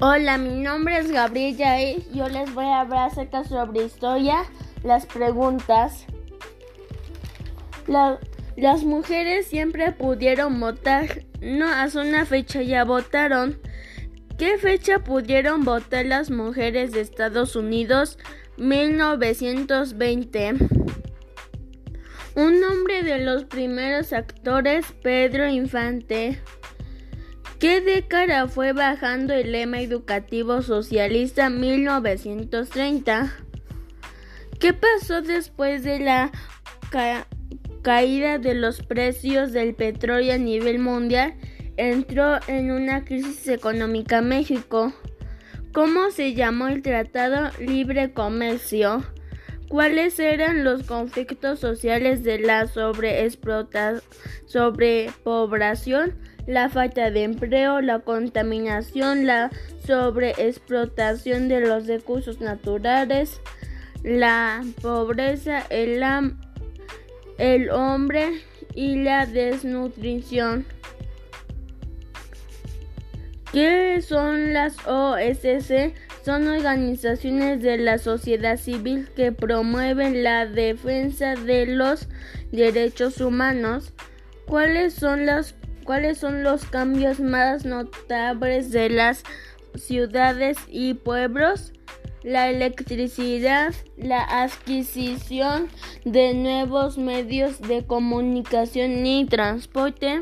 Hola, mi nombre es Gabriela y yo les voy a hablar acerca sobre historia, las preguntas. las mujeres siempre pudieron votar, no hace una fecha ya votaron. ¿Qué fecha pudieron votar las mujeres de Estados Unidos? 1920. Un nombre de los primeros actores, Pedro Infante. ¿Qué década fue bajando el lema educativo socialista 1930? ¿Qué pasó después de la caída de los precios del petróleo a nivel mundial? Entró en una crisis económica México. ¿Cómo se llamó el Tratado Libre Comercio? ¿Cuáles eran los conflictos sociales de la sobrepoblación? La falta de empleo, la contaminación, la sobreexplotación de los recursos naturales, la pobreza, el, el hombre y la desnutrición. ¿Qué son las OSC? Son organizaciones de la sociedad civil que promueven la defensa de los derechos humanos. ¿Cuáles son las ¿Cuáles son los cambios más notables de las ciudades y pueblos? La electricidad, la adquisición de nuevos medios de comunicación y transporte.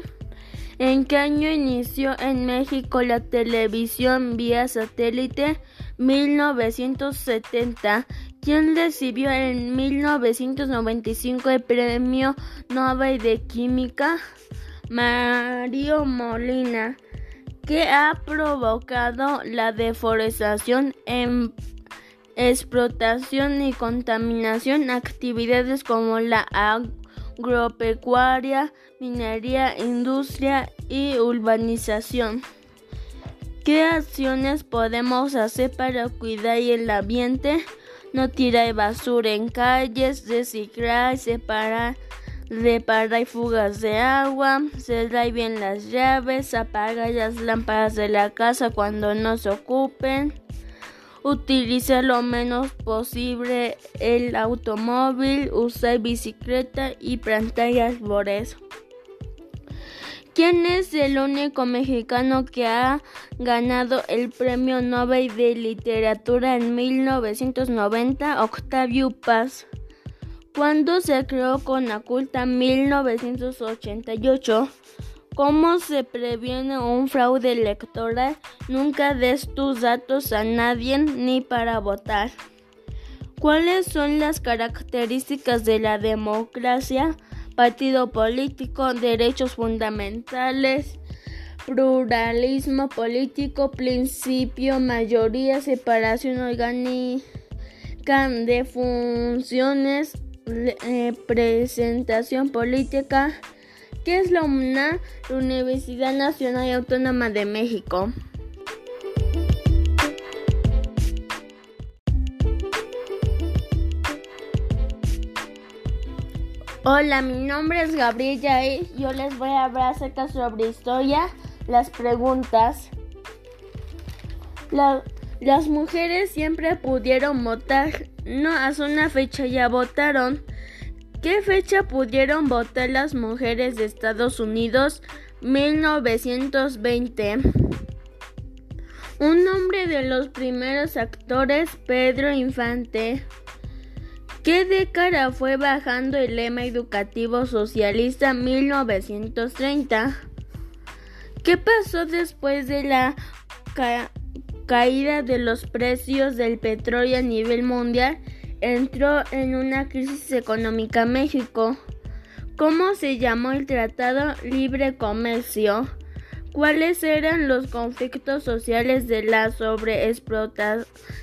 ¿En qué año inició en México la televisión vía satélite? 1970. ¿Quién recibió en 1995 el Premio Nobel de Química? Mario Molina, que ha provocado la deforestación, explotación y contaminación, actividades como la agropecuaria, minería, industria y urbanización. ¿Qué acciones podemos hacer para cuidar el ambiente? No tirar basura en calles, reciclar, separar reparar fugas de agua, cerrar bien las llaves, apagar las lámparas de la casa cuando no se ocupen, utilizar lo menos posible el automóvil, usar bicicleta y plantar árboles. ¿Quién es el único mexicano que ha ganado el Premio Nobel de Literatura en 1990? Octavio Paz. Cuando se creó Conaculta 1988, ¿cómo se previene un fraude electoral? Nunca des tus datos a nadie ni para votar. ¿Cuáles son las características de la democracia? Partido político, derechos fundamentales, pluralismo político, principio, mayoría, separación orgánica de funciones, eh, presentación política. ¿Qué es la UNA? La Universidad Nacional Autónoma de México. Hola, mi nombre es Gabriela y yo les voy a hablar acerca sobre historia, las preguntas. Las mujeres siempre pudieron votar no, hace una fecha ya votaron. ¿Qué fecha pudieron votar las mujeres de Estados Unidos? 1920. Un nombre de los primeros actores, Pedro Infante. ¿Qué década fue bajando el lema educativo socialista 1930? ¿Qué pasó después de la caída de los precios del petróleo a nivel mundial, entró en una crisis económica México. ¿Cómo se llamó el Tratado Libre Comercio? ¿Cuáles eran los conflictos sociales de la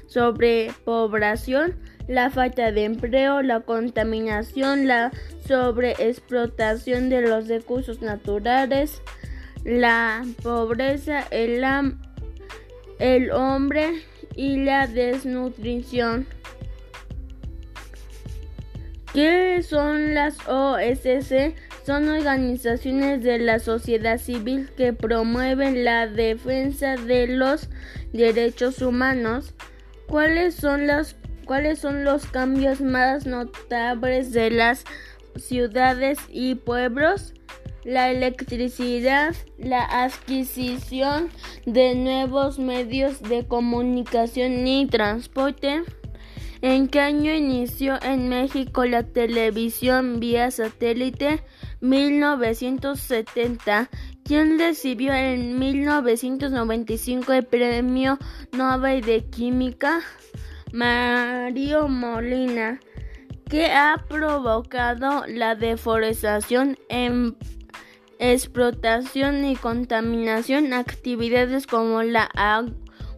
sobrepoblación, la falta de empleo, la contaminación, la sobreexplotación de los recursos naturales, la pobreza, el, el hombre y la desnutrición. ¿Qué son las OSC? son organizaciones de la sociedad civil que promueven la defensa de los derechos humanos. ¿Cuáles son los, cuáles son los cambios más notables de las ciudades y pueblos? La electricidad, la adquisición de nuevos medios de comunicación y transporte, ¿En qué año inició en México la televisión vía satélite? 1970. ¿Quién recibió en 1995 el Premio Nobel de Química? Mario Molina. ¿Qué ha provocado la deforestación en explotación y contaminación? Actividades como la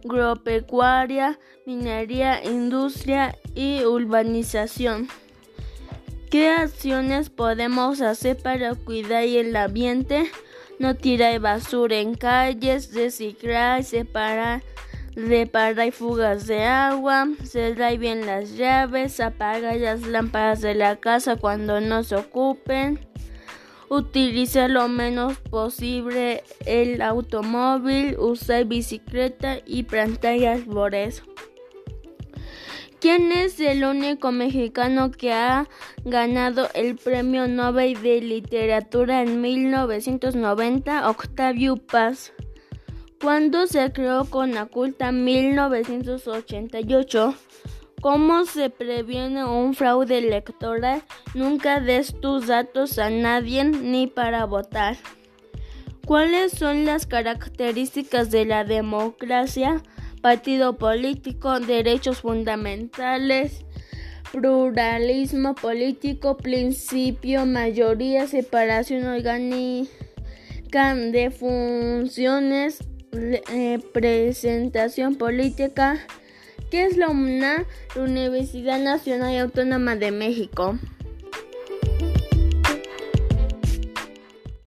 agropecuaria, minería, industria y urbanización. ¿Qué acciones podemos hacer para cuidar el ambiente? No tirar basura en calles, reciclar, separar, reparar fugas de agua, cerrar bien las llaves, apagar las lámparas de la casa cuando no se ocupen Utiliza lo menos posible el automóvil, usar bicicleta y plantar árboles. ¿Quién es el único mexicano que ha ganado el Premio Nobel de Literatura en 1990? Octavio Paz. ¿Cuándo se creó Conaculta? 1988. ¿Cómo se previene un fraude electoral? Nunca des tus datos a nadie ni para votar. ¿Cuáles son las características de la democracia? Partido político, derechos fundamentales, pluralismo político, principio, mayoría, separación orgánica de funciones, representación eh, política, ¿Qué es la UNA? La Universidad Nacional Autónoma de México.